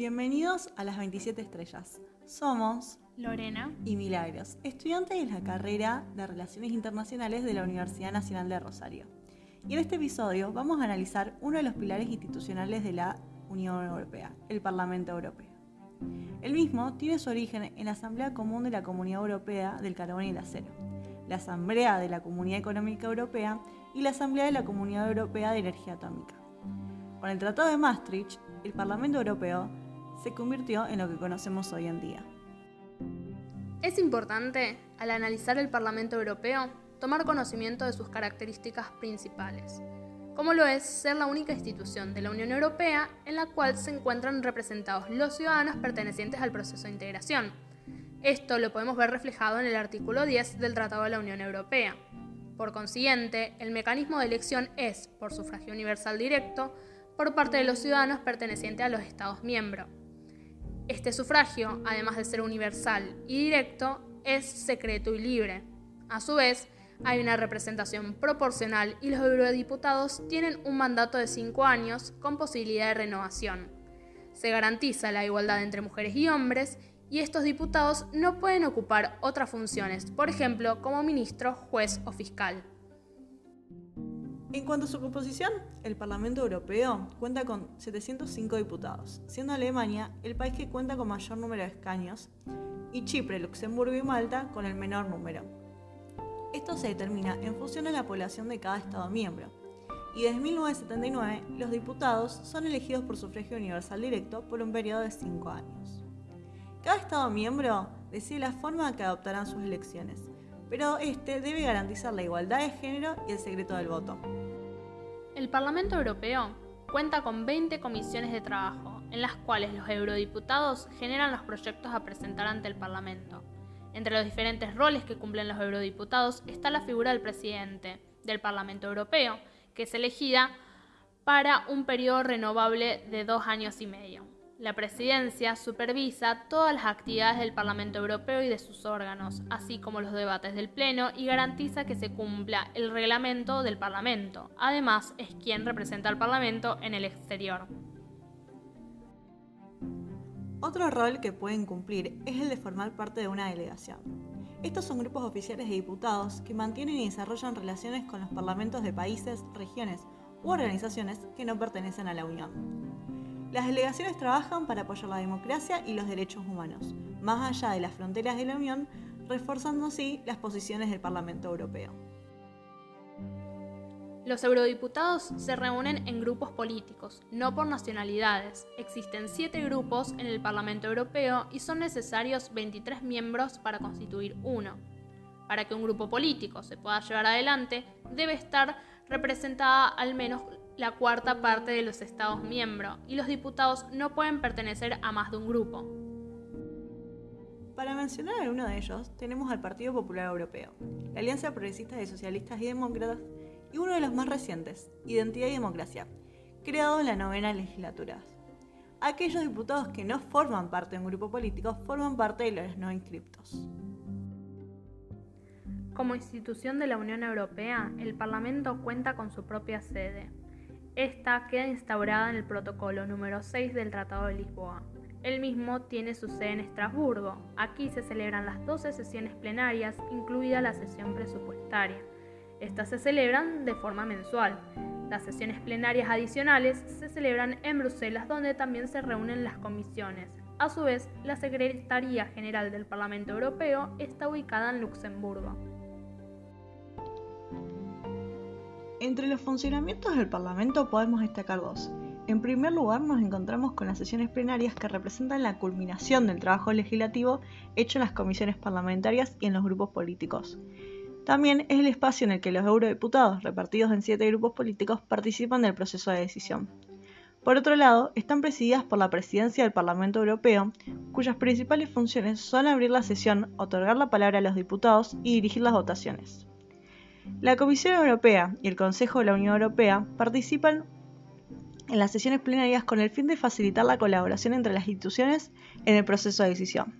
Bienvenidos a las 27 estrellas. Somos Lorena y Milagros, estudiantes de la carrera de Relaciones Internacionales de la Universidad Nacional de Rosario. Y en este episodio vamos a analizar uno de los pilares institucionales de la Unión Europea, el Parlamento Europeo. El mismo tiene su origen en la Asamblea Común de la Comunidad Europea del Carbón y el Acero, la Asamblea de la Comunidad Económica Europea y la Asamblea de la Comunidad Europea de Energía Atómica. Con el Tratado de Maastricht, el Parlamento Europeo se convirtió en lo que conocemos hoy en día. Es importante, al analizar el Parlamento Europeo, tomar conocimiento de sus características principales, como lo es ser la única institución de la Unión Europea en la cual se encuentran representados los ciudadanos pertenecientes al proceso de integración. Esto lo podemos ver reflejado en el artículo 10 del Tratado de la Unión Europea. Por consiguiente, el mecanismo de elección es, por sufragio universal directo, por parte de los ciudadanos pertenecientes a los Estados miembros. Este sufragio, además de ser universal y directo, es secreto y libre. A su vez, hay una representación proporcional y los eurodiputados tienen un mandato de cinco años con posibilidad de renovación. Se garantiza la igualdad entre mujeres y hombres y estos diputados no pueden ocupar otras funciones, por ejemplo, como ministro, juez o fiscal. En cuanto a su composición, el Parlamento Europeo cuenta con 705 diputados, siendo Alemania el país que cuenta con mayor número de escaños y Chipre, Luxemburgo y Malta con el menor número. Esto se determina en función de la población de cada Estado miembro. Y desde 1979 los diputados son elegidos por sufragio universal directo por un periodo de 5 años. Cada Estado miembro decide la forma que adoptarán sus elecciones, pero este debe garantizar la igualdad de género y el secreto del voto. El Parlamento Europeo cuenta con 20 comisiones de trabajo, en las cuales los eurodiputados generan los proyectos a presentar ante el Parlamento. Entre los diferentes roles que cumplen los eurodiputados está la figura del presidente del Parlamento Europeo, que es elegida para un periodo renovable de dos años y medio. La presidencia supervisa todas las actividades del Parlamento Europeo y de sus órganos, así como los debates del Pleno, y garantiza que se cumpla el reglamento del Parlamento. Además, es quien representa al Parlamento en el exterior. Otro rol que pueden cumplir es el de formar parte de una delegación. Estos son grupos oficiales de diputados que mantienen y desarrollan relaciones con los parlamentos de países, regiones u organizaciones que no pertenecen a la Unión. Las delegaciones trabajan para apoyar la democracia y los derechos humanos, más allá de las fronteras de la Unión, reforzando así las posiciones del Parlamento Europeo. Los eurodiputados se reúnen en grupos políticos, no por nacionalidades. Existen siete grupos en el Parlamento Europeo y son necesarios 23 miembros para constituir uno. Para que un grupo político se pueda llevar adelante, debe estar representada al menos la cuarta parte de los Estados miembros y los diputados no pueden pertenecer a más de un grupo. Para mencionar alguno de ellos, tenemos al Partido Popular Europeo, la Alianza Progresista de Socialistas y Demócratas y uno de los más recientes, Identidad y Democracia, creado en la novena legislatura. Aquellos diputados que no forman parte de un grupo político forman parte de los no inscriptos. Como institución de la Unión Europea, el Parlamento cuenta con su propia sede, esta queda instaurada en el protocolo número 6 del Tratado de Lisboa. El mismo tiene su sede en Estrasburgo. Aquí se celebran las 12 sesiones plenarias, incluida la sesión presupuestaria. Estas se celebran de forma mensual. Las sesiones plenarias adicionales se celebran en Bruselas, donde también se reúnen las comisiones. A su vez, la Secretaría General del Parlamento Europeo está ubicada en Luxemburgo. Entre los funcionamientos del Parlamento podemos destacar dos. En primer lugar, nos encontramos con las sesiones plenarias que representan la culminación del trabajo legislativo hecho en las comisiones parlamentarias y en los grupos políticos. También es el espacio en el que los eurodiputados, repartidos en siete grupos políticos, participan del proceso de decisión. Por otro lado, están presididas por la presidencia del Parlamento Europeo, cuyas principales funciones son abrir la sesión, otorgar la palabra a los diputados y dirigir las votaciones. La Comisión Europea y el Consejo de la Unión Europea participan en las sesiones plenarias con el fin de facilitar la colaboración entre las instituciones en el proceso de decisión.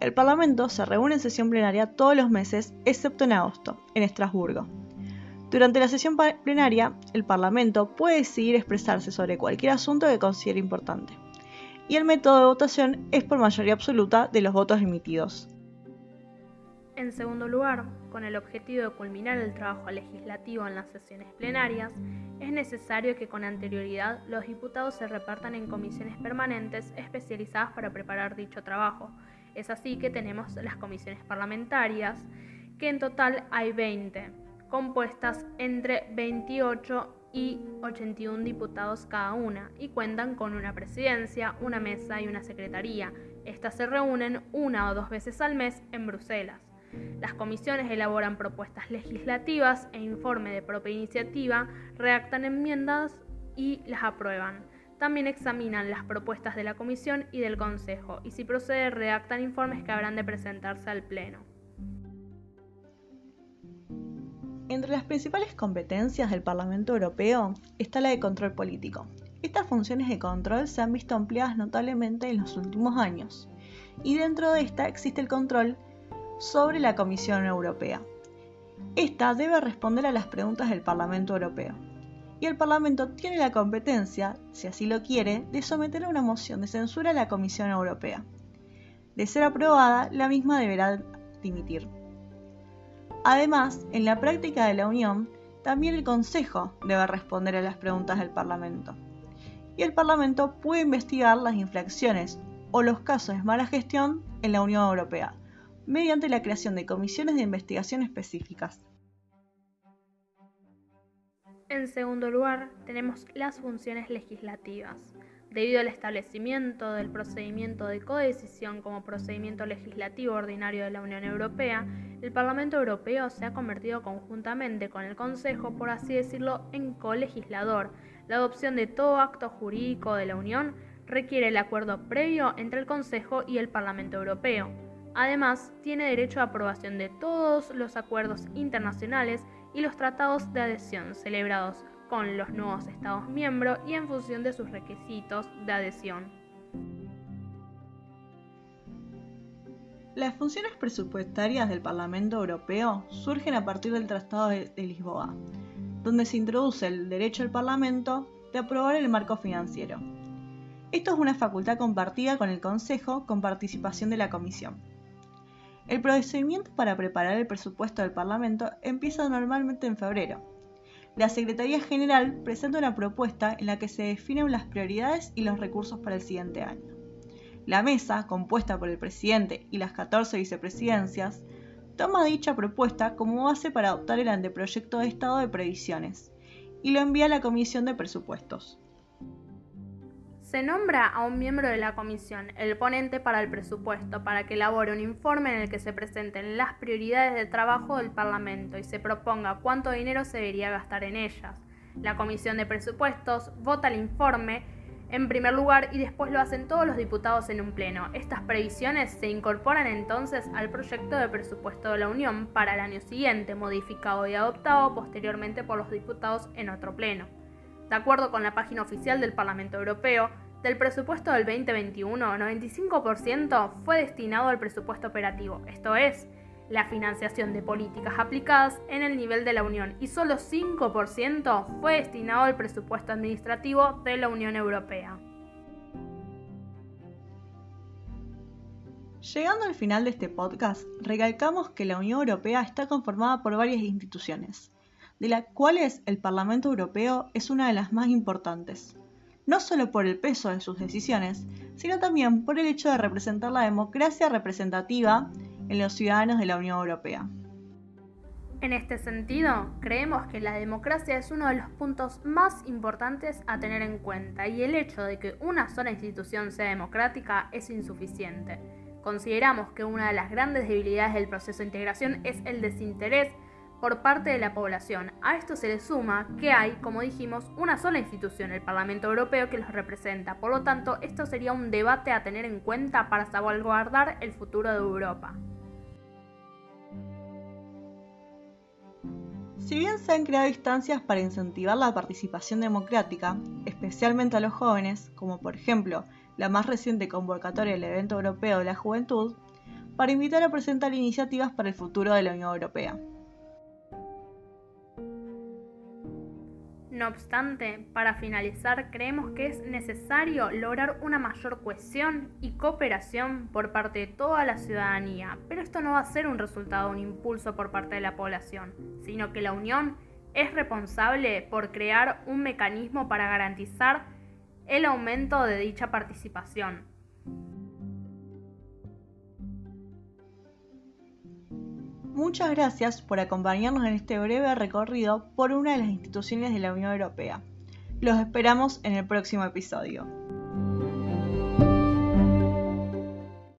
El Parlamento se reúne en sesión plenaria todos los meses, excepto en agosto, en Estrasburgo. Durante la sesión plenaria, el Parlamento puede decidir expresarse sobre cualquier asunto que considere importante. y el método de votación es por mayoría absoluta de los votos emitidos. En segundo lugar, con el objetivo de culminar el trabajo legislativo en las sesiones plenarias, es necesario que con anterioridad los diputados se repartan en comisiones permanentes especializadas para preparar dicho trabajo. Es así que tenemos las comisiones parlamentarias, que en total hay 20, compuestas entre 28 y 81 diputados cada una, y cuentan con una presidencia, una mesa y una secretaría. Estas se reúnen una o dos veces al mes en Bruselas. Las comisiones elaboran propuestas legislativas e informe de propia iniciativa, redactan enmiendas y las aprueban. También examinan las propuestas de la Comisión y del Consejo y si procede redactan informes que habrán de presentarse al Pleno. Entre las principales competencias del Parlamento Europeo está la de control político. Estas funciones de control se han visto ampliadas notablemente en los últimos años, y dentro de esta existe el control sobre la Comisión Europea. Esta debe responder a las preguntas del Parlamento Europeo. Y el Parlamento tiene la competencia, si así lo quiere, de someter a una moción de censura a la Comisión Europea. De ser aprobada, la misma deberá dimitir. Además, en la práctica de la Unión, también el Consejo debe responder a las preguntas del Parlamento. Y el Parlamento puede investigar las infracciones o los casos de mala gestión en la Unión Europea, mediante la creación de comisiones de investigación específicas. En segundo lugar, tenemos las funciones legislativas. Debido al establecimiento del procedimiento de codecisión como procedimiento legislativo ordinario de la Unión Europea, el Parlamento Europeo se ha convertido conjuntamente con el Consejo, por así decirlo, en colegislador. La adopción de todo acto jurídico de la Unión requiere el acuerdo previo entre el Consejo y el Parlamento Europeo. Además, tiene derecho a aprobación de todos los acuerdos internacionales y los tratados de adhesión celebrados con los nuevos Estados miembros y en función de sus requisitos de adhesión. Las funciones presupuestarias del Parlamento Europeo surgen a partir del Tratado de, Lisboa, donde se introduce el derecho del Parlamento de aprobar el marco financiero. Esto es una facultad compartida con el Consejo con participación de la Comisión. El procedimiento para preparar el presupuesto del Parlamento empieza normalmente en febrero. La Secretaría General presenta una propuesta en la que se definen las prioridades y los recursos para el siguiente año. La mesa, compuesta por el presidente y las 14 vicepresidencias, toma dicha propuesta como base para adoptar el anteproyecto de Estado de Previsiones y lo envía a la Comisión de Presupuestos. Se nombra a un miembro de la comisión, el ponente para el presupuesto, para que elabore un informe en el que se presenten las prioridades de trabajo del Parlamento y se proponga cuánto dinero se debería gastar en ellas. La comisión de presupuestos vota el informe en primer lugar y después lo hacen todos los diputados en un pleno. Estas previsiones se incorporan entonces al proyecto de presupuesto de la Unión para el año siguiente, modificado y adoptado posteriormente por los diputados en otro pleno. De acuerdo con la página oficial del Parlamento Europeo, del presupuesto del 2021, 95% fue destinado al presupuesto operativo, esto es, la financiación de políticas aplicadas en el nivel de la Unión, y solo 5% fue destinado al presupuesto administrativo de la Unión Europea. Llegando al final de este podcast, recalcamos que la Unión Europea está conformada por varias instituciones, de las cuales el Parlamento Europeo es una de las más importantes, no solo por el peso de sus decisiones, sino también por el hecho de representar la democracia representativa en los ciudadanos de la Unión Europea. En este sentido, creemos que la democracia es uno de los puntos más importantes a tener en cuenta y el hecho de que una sola institución sea democrática es insuficiente. Consideramos que una de las grandes debilidades del proceso de integración es el desinterés por parte de la población. A esto se le suma que hay, como dijimos, una sola institución, el Parlamento Europeo, que los representa. Por lo tanto, esto sería un debate a tener en cuenta para salvaguardar el futuro de Europa. Si bien se han creado instancias para incentivar la participación democrática, especialmente a los jóvenes, como por ejemplo la más reciente convocatoria del Evento Europeo de la Juventud, para invitar a presentar iniciativas para el futuro de la Unión Europea. No obstante, para finalizar, creemos que es necesario lograr una mayor cohesión y cooperación por parte de toda la ciudadanía, pero esto no va a ser un resultado un impulso por parte de la población, sino que la Unión es responsable por crear un mecanismo para garantizar el aumento de dicha participación. Muchas gracias por acompañarnos en este breve recorrido por una de las instituciones de la Unión Europea. Los esperamos en el próximo episodio.